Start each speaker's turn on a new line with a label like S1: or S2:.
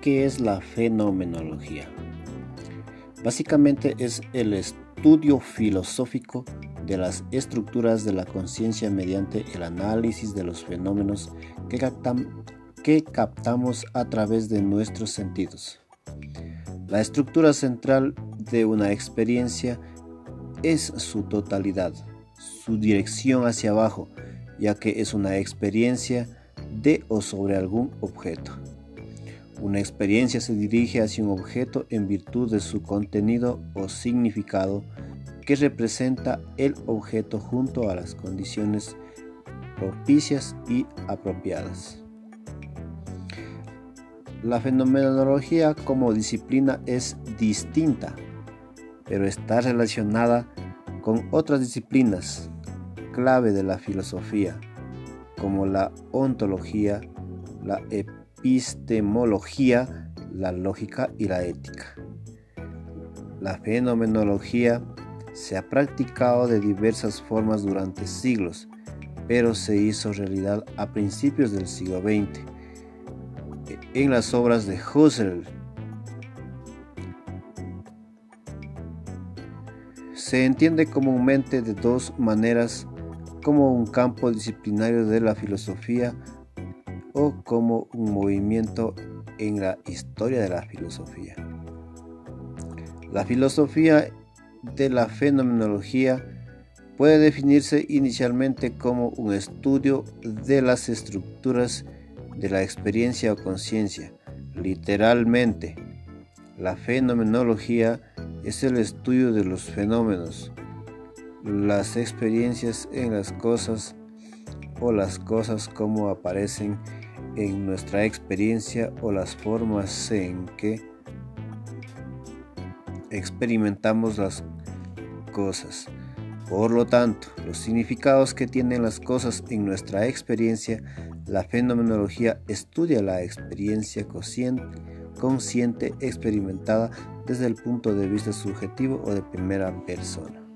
S1: ¿Qué es la fenomenología? Básicamente es el estudio filosófico de las estructuras de la conciencia mediante el análisis de los fenómenos que, que captamos a través de nuestros sentidos. La estructura central de una experiencia es su totalidad, su dirección hacia abajo, ya que es una experiencia de o sobre algún objeto. Una experiencia se dirige hacia un objeto en virtud de su contenido o significado que representa el objeto junto a las condiciones propicias y apropiadas. La fenomenología como disciplina es distinta, pero está relacionada con otras disciplinas clave de la filosofía, como la ontología, la epistemología, la lógica y la ética. La fenomenología se ha practicado de diversas formas durante siglos, pero se hizo realidad a principios del siglo XX en las obras de Husserl. Se entiende comúnmente de dos maneras como un campo disciplinario de la filosofía o como un movimiento en la historia de la filosofía. La filosofía de la fenomenología puede definirse inicialmente como un estudio de las estructuras de la experiencia o conciencia. Literalmente, la fenomenología es el estudio de los fenómenos, las experiencias en las cosas o las cosas como aparecen en nuestra experiencia o las formas en que experimentamos las cosas. Por lo tanto, los significados que tienen las cosas en nuestra experiencia, la fenomenología estudia la experiencia consciente, experimentada desde el punto de vista subjetivo o de primera persona.